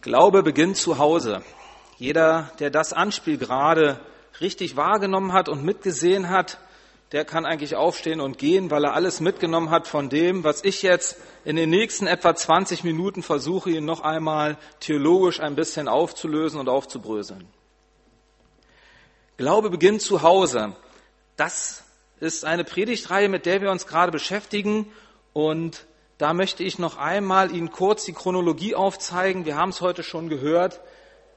Glaube beginnt zu Hause. Jeder, der das Anspiel gerade richtig wahrgenommen hat und mitgesehen hat, der kann eigentlich aufstehen und gehen, weil er alles mitgenommen hat von dem, was ich jetzt in den nächsten etwa 20 Minuten versuche, ihn noch einmal theologisch ein bisschen aufzulösen und aufzubröseln. Glaube beginnt zu Hause. Das ist eine Predigtreihe, mit der wir uns gerade beschäftigen und da möchte ich noch einmal Ihnen kurz die Chronologie aufzeigen. Wir haben es heute schon gehört.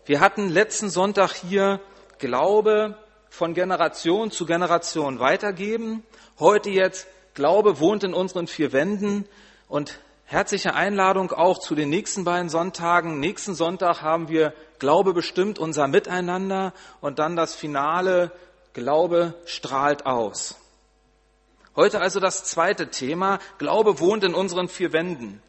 Wir hatten letzten Sonntag hier Glaube von Generation zu Generation weitergeben. Heute jetzt Glaube wohnt in unseren vier Wänden und herzliche Einladung auch zu den nächsten beiden Sonntagen. Nächsten Sonntag haben wir Glaube bestimmt unser Miteinander und dann das Finale Glaube strahlt aus. Heute also das zweite Thema. Glaube wohnt in unseren vier Wänden.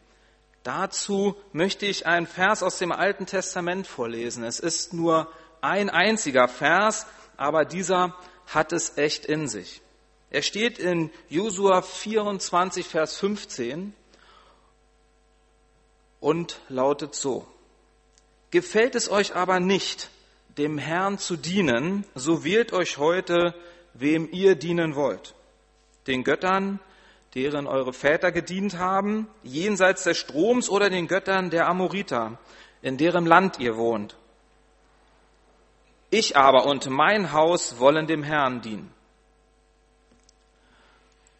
Dazu möchte ich einen Vers aus dem Alten Testament vorlesen. Es ist nur ein einziger Vers, aber dieser hat es echt in sich. Er steht in Josua 24, Vers 15 und lautet so. Gefällt es euch aber nicht, dem Herrn zu dienen, so wählt euch heute, wem ihr dienen wollt den Göttern, deren eure Väter gedient haben, jenseits des Stroms oder den Göttern der Amoriter, in deren Land ihr wohnt. Ich aber und mein Haus wollen dem Herrn dienen.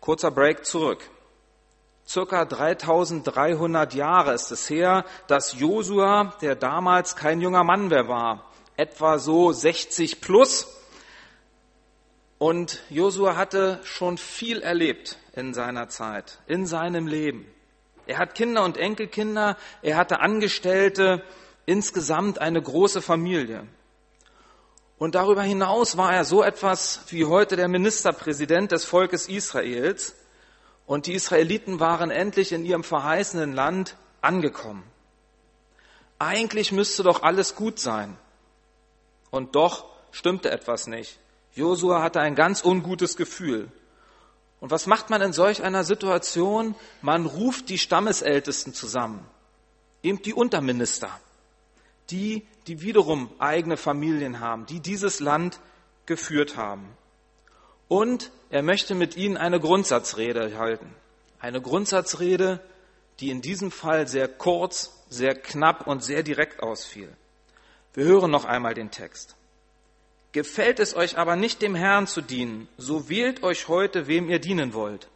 Kurzer Break zurück. Circa 3300 Jahre ist es her, dass Josua, der damals kein junger Mann mehr war, etwa so 60 plus, und Josua hatte schon viel erlebt in seiner Zeit, in seinem Leben. Er hat Kinder und Enkelkinder, er hatte Angestellte, insgesamt eine große Familie. Und darüber hinaus war er so etwas wie heute der Ministerpräsident des Volkes Israels. Und die Israeliten waren endlich in ihrem verheißenen Land angekommen. Eigentlich müsste doch alles gut sein. Und doch stimmte etwas nicht. Josua hatte ein ganz ungutes Gefühl. Und was macht man in solch einer Situation? Man ruft die Stammesältesten zusammen, eben die Unterminister, die, die wiederum eigene Familien haben, die dieses Land geführt haben. Und er möchte mit ihnen eine Grundsatzrede halten. Eine Grundsatzrede, die in diesem Fall sehr kurz, sehr knapp und sehr direkt ausfiel. Wir hören noch einmal den Text. Gefällt es euch aber nicht dem Herrn zu dienen, so wählt euch heute, wem ihr dienen wollt.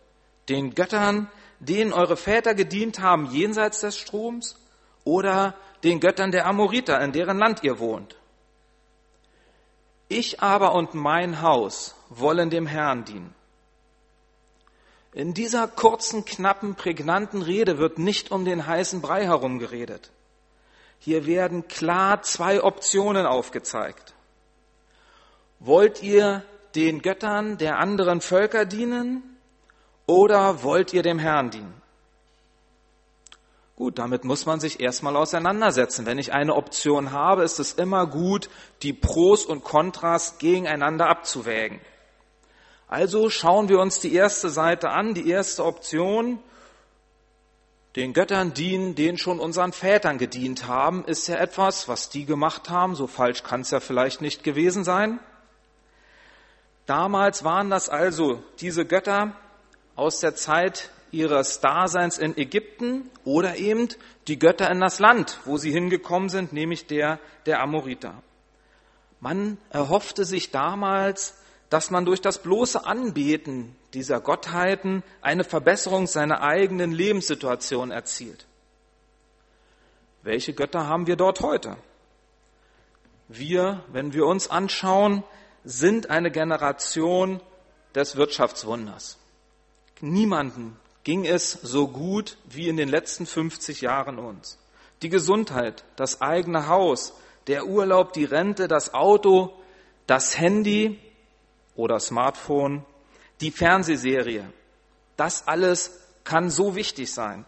Den Göttern, denen eure Väter gedient haben jenseits des Stroms, oder den Göttern der Amoriter, in deren Land ihr wohnt. Ich aber und mein Haus wollen dem Herrn dienen. In dieser kurzen, knappen, prägnanten Rede wird nicht um den heißen Brei herum geredet. Hier werden klar zwei Optionen aufgezeigt. Wollt ihr den Göttern der anderen Völker dienen oder wollt ihr dem Herrn dienen? Gut, damit muss man sich erstmal auseinandersetzen. Wenn ich eine Option habe, ist es immer gut, die Pros und Kontras gegeneinander abzuwägen. Also schauen wir uns die erste Seite an, die erste Option. Den Göttern dienen, denen schon unseren Vätern gedient haben, ist ja etwas, was die gemacht haben. So falsch kann es ja vielleicht nicht gewesen sein. Damals waren das also diese Götter aus der Zeit ihres Daseins in Ägypten oder eben die Götter in das Land, wo sie hingekommen sind, nämlich der der Amoriter. Man erhoffte sich damals, dass man durch das bloße Anbeten dieser Gottheiten eine Verbesserung seiner eigenen Lebenssituation erzielt. Welche Götter haben wir dort heute? Wir, wenn wir uns anschauen, sind eine Generation des Wirtschaftswunders. Niemanden ging es so gut wie in den letzten 50 Jahren uns. Die Gesundheit, das eigene Haus, der Urlaub, die Rente, das Auto, das Handy oder Smartphone, die Fernsehserie, das alles kann so wichtig sein.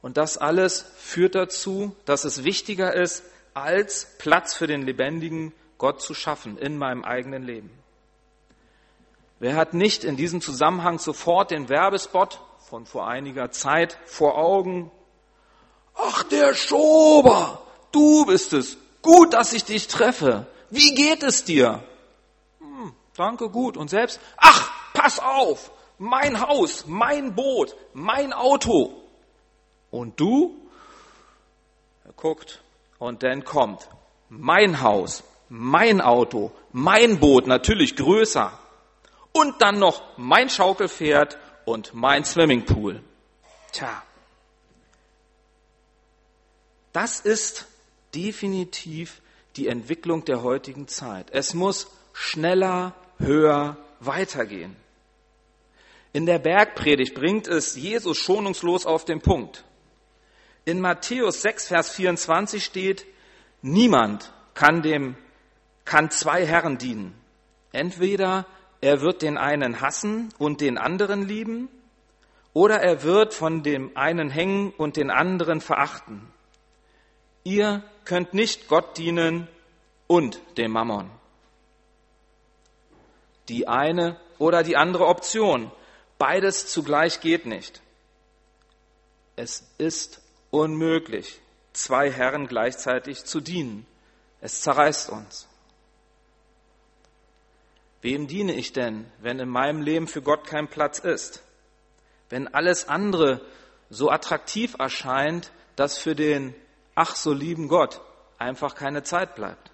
Und das alles führt dazu, dass es wichtiger ist, als Platz für den lebendigen Gott zu schaffen in meinem eigenen Leben. Wer hat nicht in diesem Zusammenhang sofort den Werbespot von vor einiger Zeit vor Augen? Ach, der Schober, du bist es. Gut, dass ich dich treffe. Wie geht es dir? Hm, danke, gut. Und selbst? Ach, pass auf. Mein Haus, mein Boot, mein Auto. Und du? Er guckt und dann kommt mein Haus, mein Auto, mein Boot, natürlich größer. Und dann noch mein Schaukelpferd und mein Swimmingpool. Tja, das ist definitiv die Entwicklung der heutigen Zeit. Es muss schneller, höher weitergehen. In der Bergpredigt bringt es Jesus schonungslos auf den Punkt. In Matthäus 6, Vers 24 steht, niemand kann dem, kann zwei Herren dienen. Entweder er wird den einen hassen und den anderen lieben, oder er wird von dem einen hängen und den anderen verachten. Ihr könnt nicht Gott dienen und dem Mammon. Die eine oder die andere Option. Beides zugleich geht nicht. Es ist unmöglich, zwei Herren gleichzeitig zu dienen. Es zerreißt uns. Wem diene ich denn, wenn in meinem Leben für Gott kein Platz ist? Wenn alles andere so attraktiv erscheint, dass für den ach so lieben Gott einfach keine Zeit bleibt.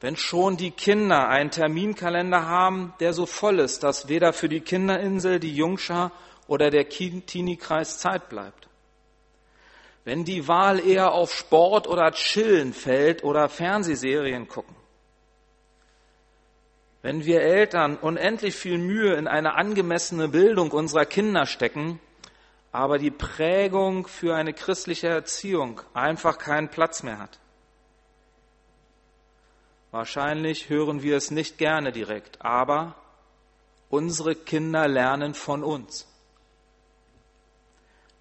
Wenn schon die Kinder einen Terminkalender haben, der so voll ist, dass weder für die Kinderinsel, die Jungschar oder der Teenie-Kreis Zeit bleibt. Wenn die Wahl eher auf Sport oder Chillen fällt oder Fernsehserien gucken. Wenn wir Eltern unendlich viel Mühe in eine angemessene Bildung unserer Kinder stecken, aber die Prägung für eine christliche Erziehung einfach keinen Platz mehr hat. Wahrscheinlich hören wir es nicht gerne direkt, aber unsere Kinder lernen von uns.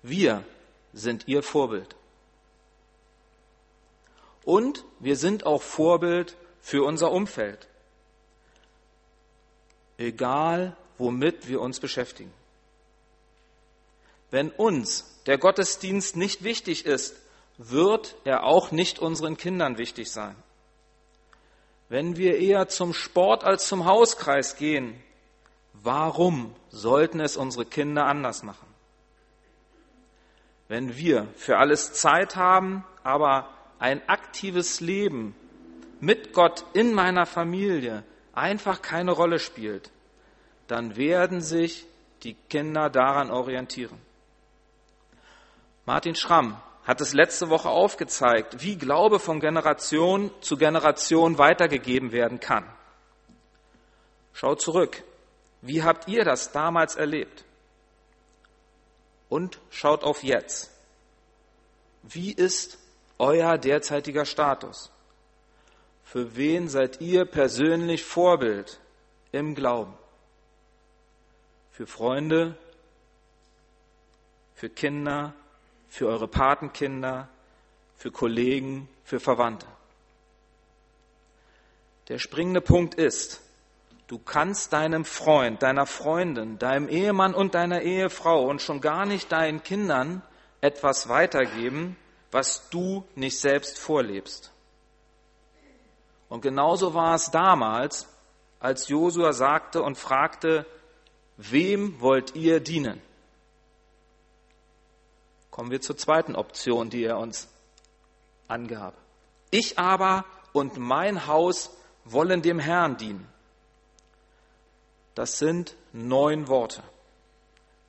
Wir sind ihr Vorbild. Und wir sind auch Vorbild für unser Umfeld. Egal, womit wir uns beschäftigen. Wenn uns der Gottesdienst nicht wichtig ist, wird er auch nicht unseren Kindern wichtig sein. Wenn wir eher zum Sport als zum Hauskreis gehen, warum sollten es unsere Kinder anders machen? Wenn wir für alles Zeit haben, aber ein aktives Leben mit Gott in meiner Familie einfach keine Rolle spielt, dann werden sich die Kinder daran orientieren. Martin Schramm hat es letzte Woche aufgezeigt, wie Glaube von Generation zu Generation weitergegeben werden kann. Schaut zurück. Wie habt ihr das damals erlebt? Und schaut auf jetzt. Wie ist euer derzeitiger Status? Für wen seid ihr persönlich Vorbild im Glauben? Für Freunde, für Kinder, für eure Patenkinder, für Kollegen, für Verwandte. Der springende Punkt ist, du kannst deinem Freund, deiner Freundin, deinem Ehemann und deiner Ehefrau und schon gar nicht deinen Kindern etwas weitergeben, was du nicht selbst vorlebst. Und genauso war es damals, als Josua sagte und fragte, wem wollt ihr dienen? Kommen wir zur zweiten Option, die er uns angab. Ich aber und mein Haus wollen dem Herrn dienen. Das sind neun Worte.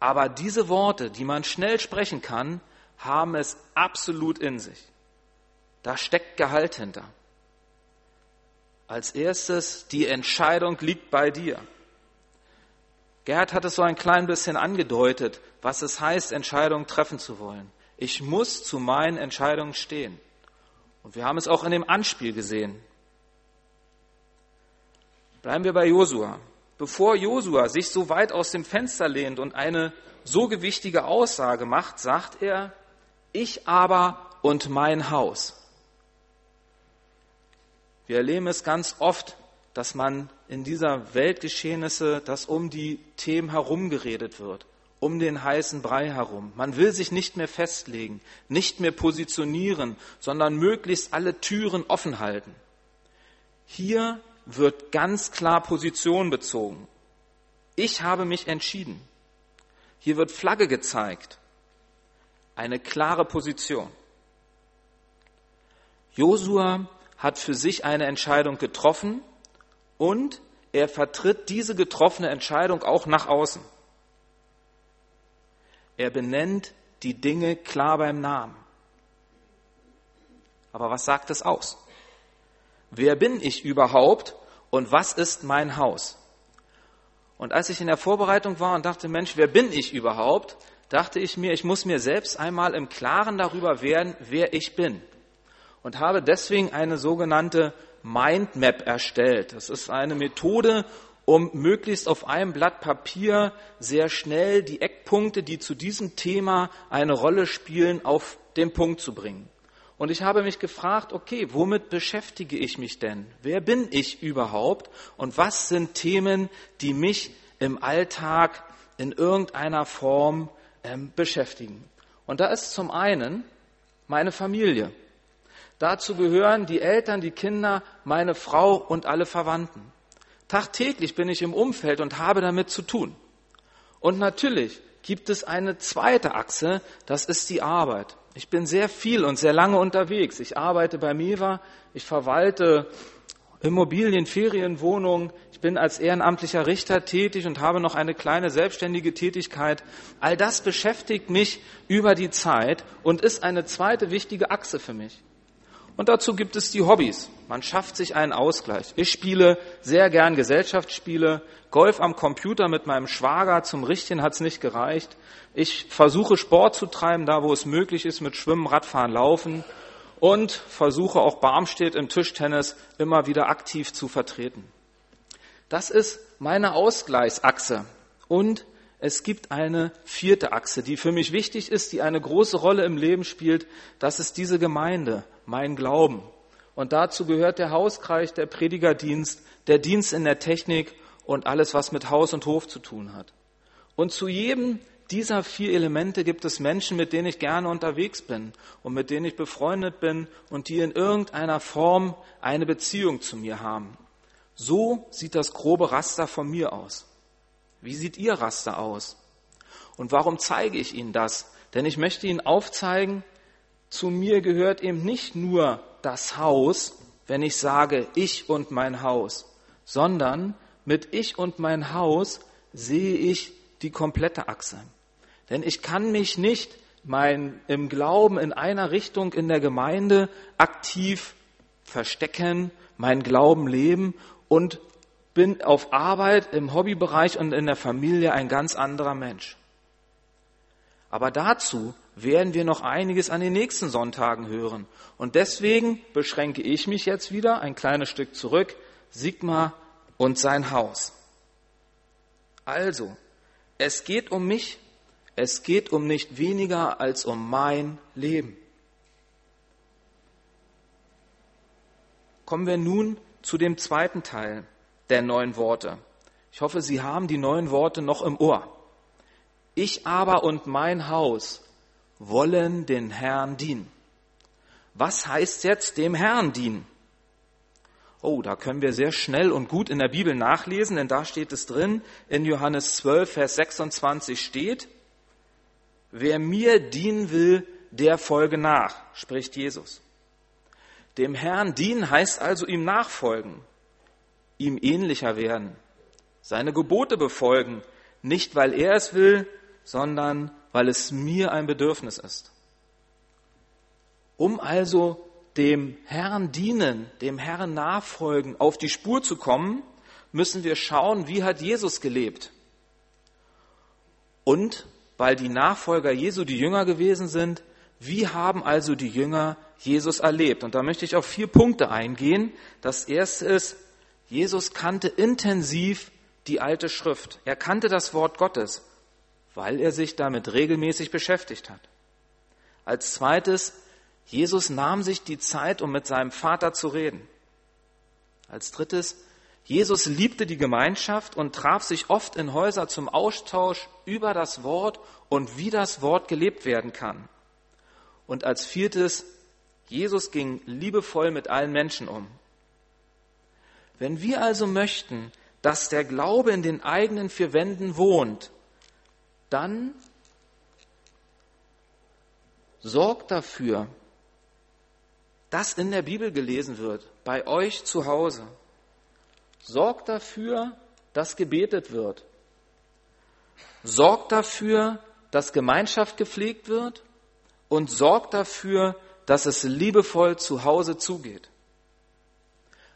Aber diese Worte, die man schnell sprechen kann, haben es absolut in sich. Da steckt Gehalt hinter. Als erstes, die Entscheidung liegt bei dir. Gerhard hat es so ein klein bisschen angedeutet, was es heißt, Entscheidungen treffen zu wollen. Ich muss zu meinen Entscheidungen stehen. Und wir haben es auch in dem Anspiel gesehen. Bleiben wir bei Josua. Bevor Josua sich so weit aus dem Fenster lehnt und eine so gewichtige Aussage macht, sagt er, ich aber und mein Haus. Wir erleben es ganz oft, dass man in dieser Weltgeschehnisse, dass um die Themen herumgeredet wird um den heißen Brei herum. Man will sich nicht mehr festlegen, nicht mehr positionieren, sondern möglichst alle Türen offen halten. Hier wird ganz klar Position bezogen. Ich habe mich entschieden. Hier wird Flagge gezeigt. Eine klare Position. Josua hat für sich eine Entscheidung getroffen und er vertritt diese getroffene Entscheidung auch nach außen. Er benennt die Dinge klar beim Namen. Aber was sagt es aus? Wer bin ich überhaupt und was ist mein Haus? Und als ich in der Vorbereitung war und dachte, Mensch, wer bin ich überhaupt, dachte ich mir, ich muss mir selbst einmal im Klaren darüber werden, wer ich bin. Und habe deswegen eine sogenannte Mindmap erstellt. Das ist eine Methode, um möglichst auf einem Blatt Papier sehr schnell die Eckpunkte, die zu diesem Thema eine Rolle spielen, auf den Punkt zu bringen. Und ich habe mich gefragt, okay, womit beschäftige ich mich denn? Wer bin ich überhaupt? Und was sind Themen, die mich im Alltag in irgendeiner Form ähm, beschäftigen? Und da ist zum einen meine Familie. Dazu gehören die Eltern, die Kinder, meine Frau und alle Verwandten. Tagtäglich bin ich im Umfeld und habe damit zu tun. Und natürlich gibt es eine zweite Achse, das ist die Arbeit. Ich bin sehr viel und sehr lange unterwegs. Ich arbeite bei Meva, ich verwalte Immobilien, Ferienwohnungen. Ich bin als ehrenamtlicher Richter tätig und habe noch eine kleine selbstständige Tätigkeit. All das beschäftigt mich über die Zeit und ist eine zweite wichtige Achse für mich. Und dazu gibt es die Hobbys. Man schafft sich einen Ausgleich. Ich spiele sehr gern Gesellschaftsspiele. Golf am Computer mit meinem Schwager. Zum Richtchen hat's nicht gereicht. Ich versuche Sport zu treiben, da wo es möglich ist, mit Schwimmen, Radfahren, Laufen. Und versuche auch Barmstedt im Tischtennis immer wieder aktiv zu vertreten. Das ist meine Ausgleichsachse. Und es gibt eine vierte Achse, die für mich wichtig ist, die eine große Rolle im Leben spielt. Das ist diese Gemeinde, mein Glauben. Und dazu gehört der Hauskreis, der Predigerdienst, der Dienst in der Technik und alles, was mit Haus und Hof zu tun hat. Und zu jedem dieser vier Elemente gibt es Menschen, mit denen ich gerne unterwegs bin und mit denen ich befreundet bin und die in irgendeiner Form eine Beziehung zu mir haben. So sieht das grobe Raster von mir aus. Wie sieht Ihr Raster aus? Und warum zeige ich Ihnen das? Denn ich möchte Ihnen aufzeigen, zu mir gehört eben nicht nur das Haus, wenn ich sage ich und mein Haus, sondern mit ich und mein Haus sehe ich die komplette Achse. Denn ich kann mich nicht mein, im Glauben in einer Richtung in der Gemeinde aktiv verstecken, mein Glauben leben und bin auf Arbeit, im Hobbybereich und in der Familie ein ganz anderer Mensch. Aber dazu werden wir noch einiges an den nächsten Sonntagen hören. Und deswegen beschränke ich mich jetzt wieder ein kleines Stück zurück, Sigmar und sein Haus. Also, es geht um mich, es geht um nicht weniger als um mein Leben. Kommen wir nun zu dem zweiten Teil der neuen Worte. Ich hoffe, Sie haben die neuen Worte noch im Ohr. Ich aber und mein Haus wollen den Herrn dienen. Was heißt jetzt dem Herrn dienen? Oh, da können wir sehr schnell und gut in der Bibel nachlesen, denn da steht es drin, in Johannes 12, Vers 26 steht, wer mir dienen will, der folge nach, spricht Jesus. Dem Herrn dienen heißt also ihm nachfolgen ihm ähnlicher werden, seine Gebote befolgen, nicht weil er es will, sondern weil es mir ein Bedürfnis ist. Um also dem Herrn dienen, dem Herrn nachfolgen, auf die Spur zu kommen, müssen wir schauen, wie hat Jesus gelebt. Und weil die Nachfolger Jesu die Jünger gewesen sind, wie haben also die Jünger Jesus erlebt? Und da möchte ich auf vier Punkte eingehen. Das erste ist, Jesus kannte intensiv die alte Schrift. Er kannte das Wort Gottes, weil er sich damit regelmäßig beschäftigt hat. Als zweites, Jesus nahm sich die Zeit, um mit seinem Vater zu reden. Als drittes, Jesus liebte die Gemeinschaft und traf sich oft in Häuser zum Austausch über das Wort und wie das Wort gelebt werden kann. Und als viertes, Jesus ging liebevoll mit allen Menschen um. Wenn wir also möchten, dass der Glaube in den eigenen vier Wänden wohnt, dann sorgt dafür, dass in der Bibel gelesen wird, bei euch zu Hause. Sorgt dafür, dass gebetet wird. Sorgt dafür, dass Gemeinschaft gepflegt wird und sorgt dafür, dass es liebevoll zu Hause zugeht.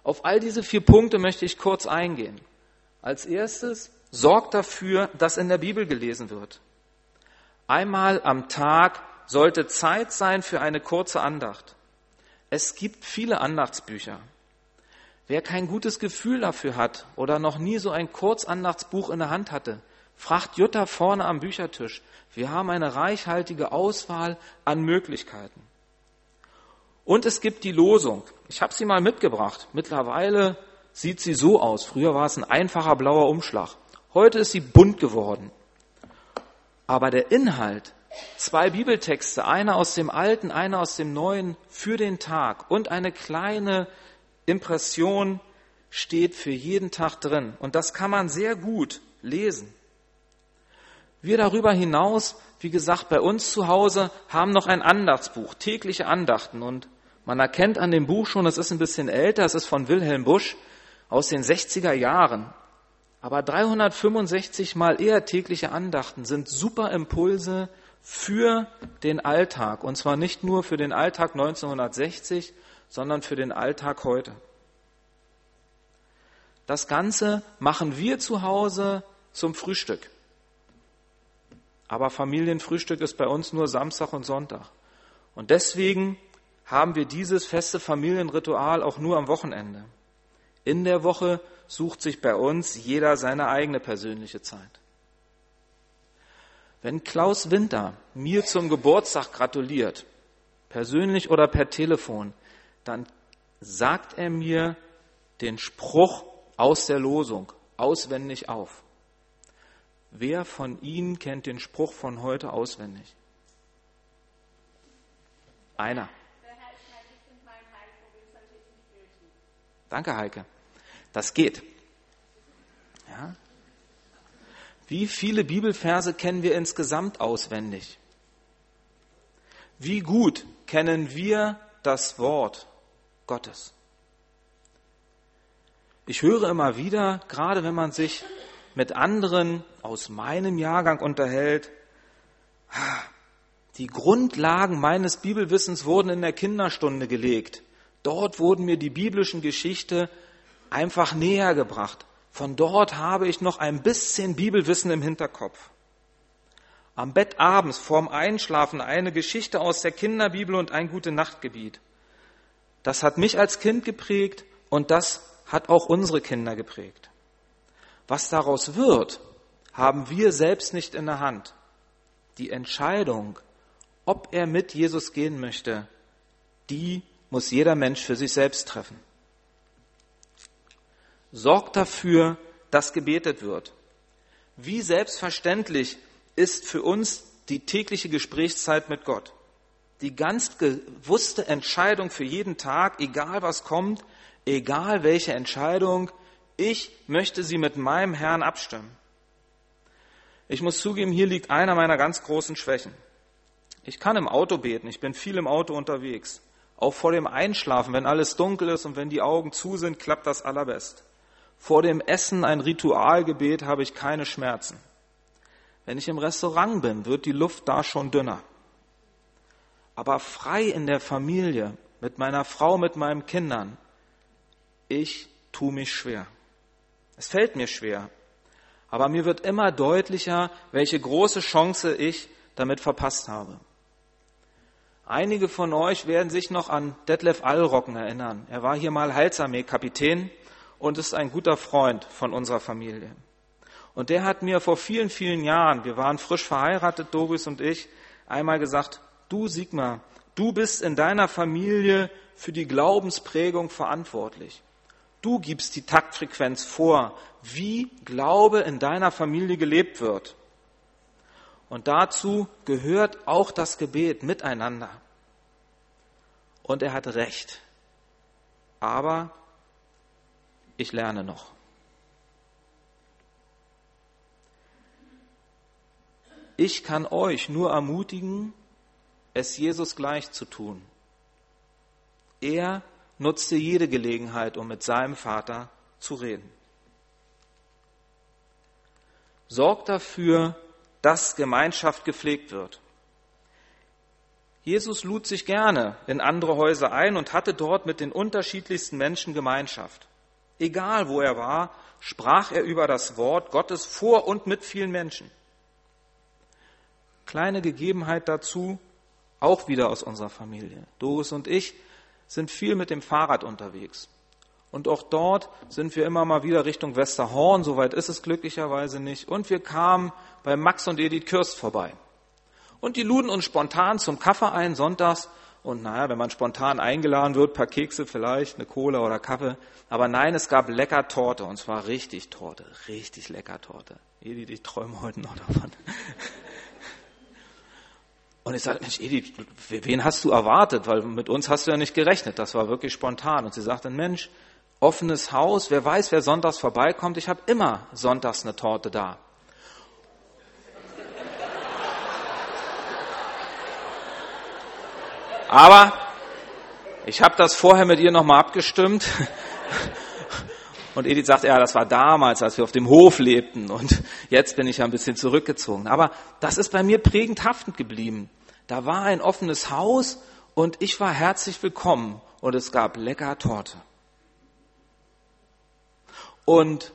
Auf all diese vier Punkte möchte ich kurz eingehen. Als erstes, sorgt dafür, dass in der Bibel gelesen wird. Einmal am Tag sollte Zeit sein für eine kurze Andacht. Es gibt viele Andachtsbücher. Wer kein gutes Gefühl dafür hat oder noch nie so ein Kurzandachtsbuch in der Hand hatte, fragt Jutta vorne am Büchertisch. Wir haben eine reichhaltige Auswahl an Möglichkeiten. Und es gibt die Losung. Ich habe sie mal mitgebracht. Mittlerweile sieht sie so aus. Früher war es ein einfacher blauer Umschlag. Heute ist sie bunt geworden. Aber der Inhalt, zwei Bibeltexte, einer aus dem Alten, einer aus dem Neuen für den Tag und eine kleine Impression steht für jeden Tag drin. Und das kann man sehr gut lesen. Wir darüber hinaus, wie gesagt, bei uns zu Hause haben noch ein Andachtsbuch, tägliche Andachten. Und man erkennt an dem Buch schon, es ist ein bisschen älter, es ist von Wilhelm Busch aus den 60er Jahren. Aber 365 mal eher tägliche Andachten sind super Impulse für den Alltag. Und zwar nicht nur für den Alltag 1960, sondern für den Alltag heute. Das Ganze machen wir zu Hause zum Frühstück. Aber Familienfrühstück ist bei uns nur Samstag und Sonntag. Und deswegen haben wir dieses feste Familienritual auch nur am Wochenende. In der Woche sucht sich bei uns jeder seine eigene persönliche Zeit. Wenn Klaus Winter mir zum Geburtstag gratuliert, persönlich oder per Telefon, dann sagt er mir den Spruch aus der Losung auswendig auf. Wer von Ihnen kennt den Spruch von heute auswendig? Einer. Danke, Heike. Das geht. Ja? Wie viele Bibelverse kennen wir insgesamt auswendig? Wie gut kennen wir das Wort Gottes? Ich höre immer wieder, gerade wenn man sich mit anderen aus meinem Jahrgang unterhält, die Grundlagen meines Bibelwissens wurden in der Kinderstunde gelegt. Dort wurden mir die biblischen Geschichte einfach näher gebracht. Von dort habe ich noch ein bisschen Bibelwissen im Hinterkopf. Am Bett abends vorm Einschlafen eine Geschichte aus der Kinderbibel und ein gute Nachtgebiet. Das hat mich als Kind geprägt und das hat auch unsere Kinder geprägt. Was daraus wird, haben wir selbst nicht in der Hand. Die Entscheidung, ob er mit Jesus gehen möchte, die muss jeder Mensch für sich selbst treffen. Sorgt dafür, dass gebetet wird. Wie selbstverständlich ist für uns die tägliche Gesprächszeit mit Gott. Die ganz bewusste Entscheidung für jeden Tag, egal was kommt, egal welche Entscheidung, ich möchte sie mit meinem Herrn abstimmen. Ich muss zugeben, hier liegt einer meiner ganz großen Schwächen. Ich kann im Auto beten, ich bin viel im Auto unterwegs. Auch vor dem Einschlafen, wenn alles dunkel ist und wenn die Augen zu sind, klappt das allerbest. Vor dem Essen ein Ritualgebet habe ich keine Schmerzen. Wenn ich im Restaurant bin, wird die Luft da schon dünner. Aber frei in der Familie, mit meiner Frau, mit meinen Kindern, ich tue mich schwer. Es fällt mir schwer. Aber mir wird immer deutlicher, welche große Chance ich damit verpasst habe. Einige von euch werden sich noch an Detlef Allrocken erinnern. Er war hier mal Heilsarmee-Kapitän und ist ein guter Freund von unserer Familie. Und der hat mir vor vielen, vielen Jahren, wir waren frisch verheiratet, Doris und ich, einmal gesagt, du Sigmar, du bist in deiner Familie für die Glaubensprägung verantwortlich. Du gibst die Taktfrequenz vor, wie Glaube in deiner Familie gelebt wird. Und dazu gehört auch das Gebet miteinander. Und er hat recht. Aber ich lerne noch. Ich kann euch nur ermutigen, es Jesus gleich zu tun. Er nutzte jede Gelegenheit, um mit seinem Vater zu reden. Sorgt dafür, dass Gemeinschaft gepflegt wird. Jesus lud sich gerne in andere Häuser ein und hatte dort mit den unterschiedlichsten Menschen Gemeinschaft. Egal wo er war, sprach er über das Wort Gottes vor und mit vielen Menschen. Kleine Gegebenheit dazu, auch wieder aus unserer Familie. Doris und ich sind viel mit dem Fahrrad unterwegs. Und auch dort sind wir immer mal wieder Richtung Westerhorn, soweit ist es glücklicherweise nicht. Und wir kamen bei Max und Edith Kürst vorbei. Und die luden uns spontan zum Kaffee ein, sonntags. Und naja, wenn man spontan eingeladen wird, paar Kekse vielleicht, eine Cola oder Kaffee. Aber nein, es gab lecker Torte. Und zwar richtig Torte, richtig lecker Torte. Edith, ich träume heute noch davon. Und ich sagte, Mensch, Edith, wen hast du erwartet? Weil mit uns hast du ja nicht gerechnet. Das war wirklich spontan. Und sie sagte, Mensch, offenes Haus, wer weiß, wer sonntags vorbeikommt. Ich habe immer sonntags eine Torte da. Aber ich habe das vorher mit ihr nochmal abgestimmt. Und Edith sagt, ja, das war damals, als wir auf dem Hof lebten und jetzt bin ich ja ein bisschen zurückgezogen. Aber das ist bei mir prägend haftend geblieben. Da war ein offenes Haus und ich war herzlich willkommen und es gab lecker Torte. Und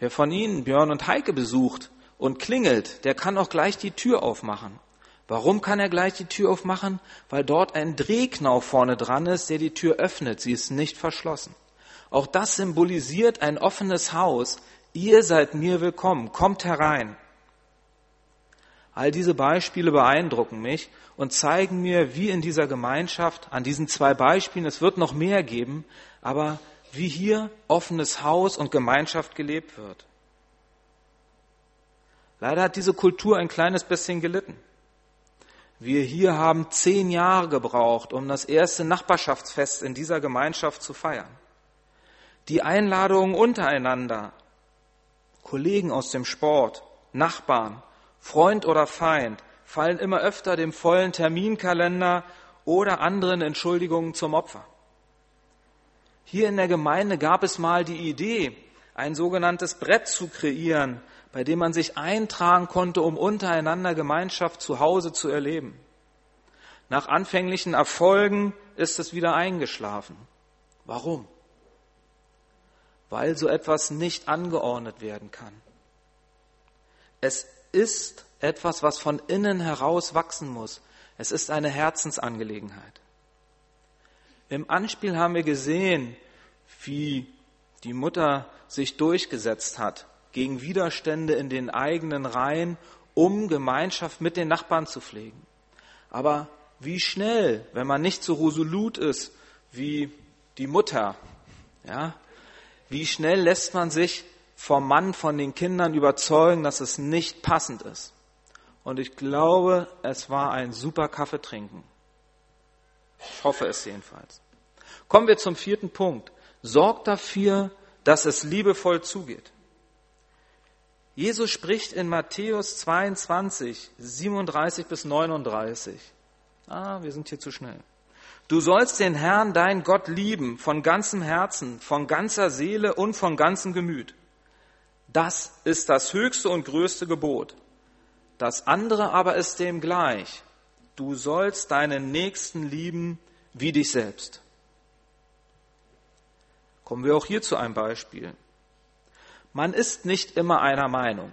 wer von Ihnen Björn und Heike besucht und klingelt, der kann auch gleich die Tür aufmachen. Warum kann er gleich die Tür aufmachen? Weil dort ein Drehknauf vorne dran ist, der die Tür öffnet. Sie ist nicht verschlossen. Auch das symbolisiert ein offenes Haus. Ihr seid mir willkommen. Kommt herein. All diese Beispiele beeindrucken mich und zeigen mir, wie in dieser Gemeinschaft, an diesen zwei Beispielen, es wird noch mehr geben, aber wie hier offenes Haus und Gemeinschaft gelebt wird. Leider hat diese Kultur ein kleines bisschen gelitten. Wir hier haben zehn Jahre gebraucht, um das erste Nachbarschaftsfest in dieser Gemeinschaft zu feiern. Die Einladungen untereinander, Kollegen aus dem Sport, Nachbarn, Freund oder Feind, fallen immer öfter dem vollen Terminkalender oder anderen Entschuldigungen zum Opfer. Hier in der Gemeinde gab es mal die Idee, ein sogenanntes Brett zu kreieren, bei dem man sich eintragen konnte, um untereinander Gemeinschaft zu Hause zu erleben. Nach anfänglichen Erfolgen ist es wieder eingeschlafen. Warum? Weil so etwas nicht angeordnet werden kann. Es ist etwas, was von innen heraus wachsen muss. Es ist eine Herzensangelegenheit. Im Anspiel haben wir gesehen, wie die Mutter sich durchgesetzt hat gegen Widerstände in den eigenen Reihen, um Gemeinschaft mit den Nachbarn zu pflegen. Aber wie schnell, wenn man nicht so resolut ist wie die Mutter, ja, wie schnell lässt man sich vom Mann, von den Kindern überzeugen, dass es nicht passend ist. Und ich glaube, es war ein super Kaffee trinken. Ich hoffe es jedenfalls. Kommen wir zum vierten Punkt. Sorgt dafür, dass es liebevoll zugeht. Jesus spricht in Matthäus 22, 37 bis 39. Ah, wir sind hier zu schnell. Du sollst den Herrn, dein Gott, lieben, von ganzem Herzen, von ganzer Seele und von ganzem Gemüt. Das ist das höchste und größte Gebot. Das andere aber ist dem gleich. Du sollst deinen Nächsten lieben wie dich selbst. Kommen wir auch hier zu einem Beispiel. Man ist nicht immer einer Meinung.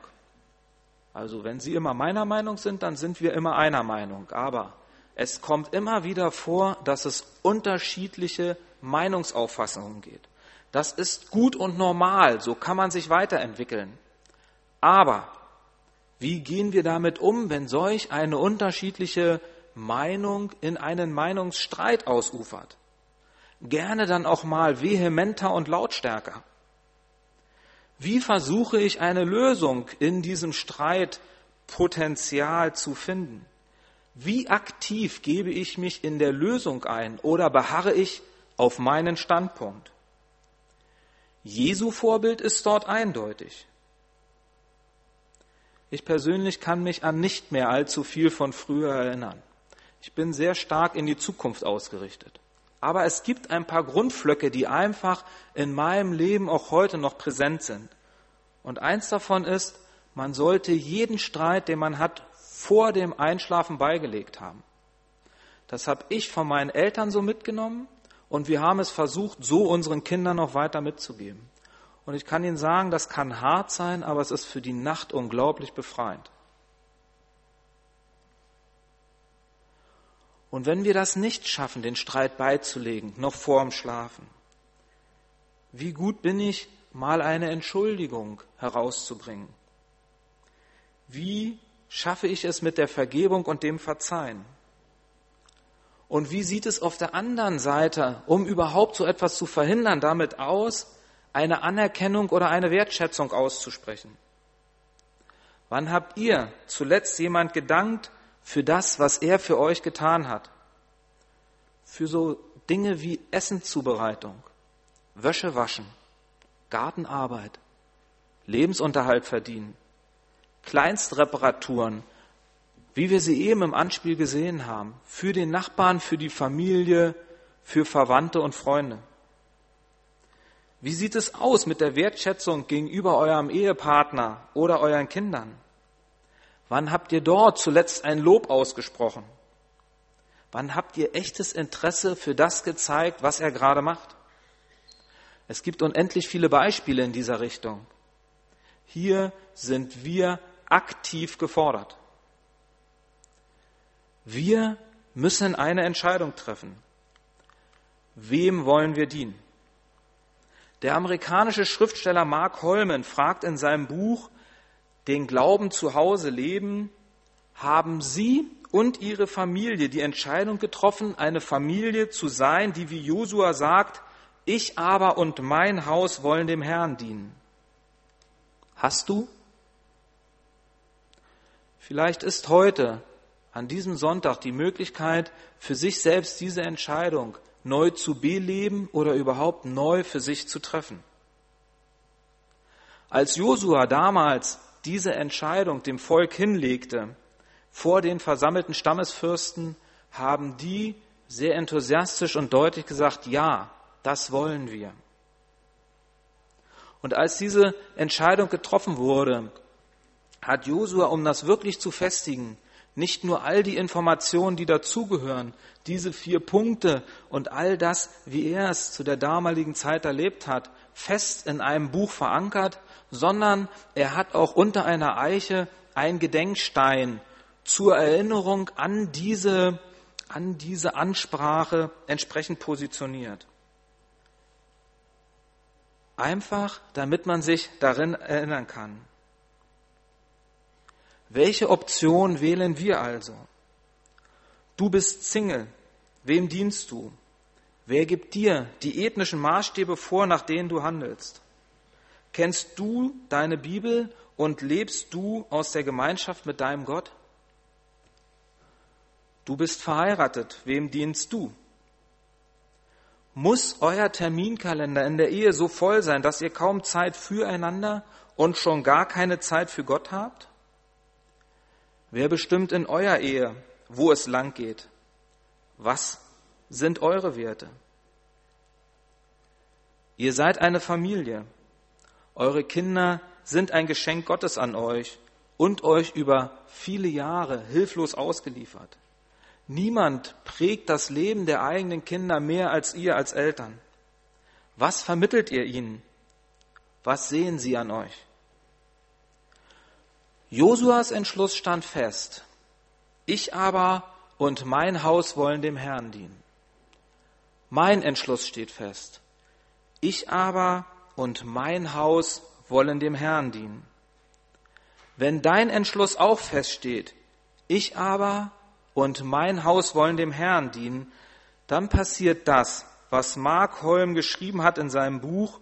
Also wenn Sie immer meiner Meinung sind, dann sind wir immer einer Meinung. Aber es kommt immer wieder vor, dass es unterschiedliche Meinungsauffassungen gibt. Das ist gut und normal, so kann man sich weiterentwickeln. Aber wie gehen wir damit um, wenn solch eine unterschiedliche Meinung in einen Meinungsstreit ausufert? Gerne dann auch mal vehementer und lautstärker. Wie versuche ich eine Lösung in diesem Streitpotenzial zu finden? Wie aktiv gebe ich mich in der Lösung ein oder beharre ich auf meinen Standpunkt? Jesu Vorbild ist dort eindeutig. Ich persönlich kann mich an nicht mehr allzu viel von früher erinnern. Ich bin sehr stark in die Zukunft ausgerichtet. Aber es gibt ein paar Grundflöcke, die einfach in meinem Leben auch heute noch präsent sind. Und eins davon ist, man sollte jeden Streit, den man hat, vor dem Einschlafen beigelegt haben. Das habe ich von meinen Eltern so mitgenommen und wir haben es versucht, so unseren Kindern noch weiter mitzugeben. Und ich kann Ihnen sagen, das kann hart sein, aber es ist für die Nacht unglaublich befreiend. Und wenn wir das nicht schaffen, den Streit beizulegen, noch vor dem Schlafen, wie gut bin ich, mal eine Entschuldigung herauszubringen? Wie schaffe ich es mit der Vergebung und dem Verzeihen? Und wie sieht es auf der anderen Seite, um überhaupt so etwas zu verhindern, damit aus, eine Anerkennung oder eine Wertschätzung auszusprechen? Wann habt ihr zuletzt jemand gedankt für das, was er für euch getan hat? Für so Dinge wie Essenzubereitung, Wäsche waschen, Gartenarbeit, Lebensunterhalt verdienen, Kleinstreparaturen, wie wir sie eben im Anspiel gesehen haben, für den Nachbarn, für die Familie, für Verwandte und Freunde. Wie sieht es aus mit der Wertschätzung gegenüber eurem Ehepartner oder euren Kindern? Wann habt ihr dort zuletzt ein Lob ausgesprochen? Wann habt ihr echtes Interesse für das gezeigt, was er gerade macht? Es gibt unendlich viele Beispiele in dieser Richtung. Hier sind wir aktiv gefordert. Wir müssen eine Entscheidung treffen. Wem wollen wir dienen? Der amerikanische Schriftsteller Mark Holman fragt in seinem Buch Den Glauben zu Hause leben, haben Sie und Ihre Familie die Entscheidung getroffen, eine Familie zu sein, die wie Josua sagt, ich aber und mein Haus wollen dem Herrn dienen. Hast du? Vielleicht ist heute, an diesem Sonntag, die Möglichkeit, für sich selbst diese Entscheidung neu zu beleben oder überhaupt neu für sich zu treffen. Als Josua damals diese Entscheidung dem Volk hinlegte, vor den versammelten Stammesfürsten, haben die sehr enthusiastisch und deutlich gesagt, ja, das wollen wir. Und als diese Entscheidung getroffen wurde, hat Josua, um das wirklich zu festigen, nicht nur all die Informationen, die dazugehören, diese vier Punkte und all das, wie er es zu der damaligen Zeit erlebt hat, fest in einem Buch verankert, sondern er hat auch unter einer Eiche einen Gedenkstein zur Erinnerung an diese, an diese Ansprache entsprechend positioniert. Einfach, damit man sich darin erinnern kann. Welche Option wählen wir also? Du bist Single. Wem dienst du? Wer gibt dir die ethnischen Maßstäbe vor, nach denen du handelst? Kennst du deine Bibel und lebst du aus der Gemeinschaft mit deinem Gott? Du bist verheiratet. Wem dienst du? Muss euer Terminkalender in der Ehe so voll sein, dass ihr kaum Zeit füreinander und schon gar keine Zeit für Gott habt? Wer bestimmt in eurer Ehe, wo es lang geht? Was sind eure Werte? Ihr seid eine Familie. Eure Kinder sind ein Geschenk Gottes an euch und euch über viele Jahre hilflos ausgeliefert. Niemand prägt das Leben der eigenen Kinder mehr als ihr als Eltern. Was vermittelt ihr ihnen? Was sehen sie an euch? Josuas Entschluss stand fest. Ich aber und mein Haus wollen dem Herrn dienen. Mein Entschluss steht fest. Ich aber und mein Haus wollen dem Herrn dienen. Wenn dein Entschluss auch feststeht, ich aber und mein Haus wollen dem Herrn dienen, dann passiert das, was Mark Holm geschrieben hat in seinem Buch.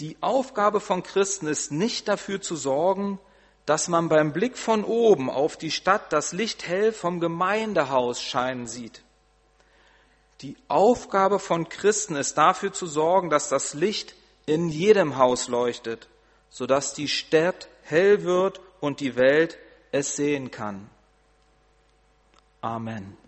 Die Aufgabe von Christen ist nicht dafür zu sorgen, dass man beim Blick von oben auf die Stadt das Licht hell vom Gemeindehaus scheinen sieht. Die Aufgabe von Christen ist dafür zu sorgen, dass das Licht in jedem Haus leuchtet, sodass die Stadt hell wird und die Welt es sehen kann. Amen.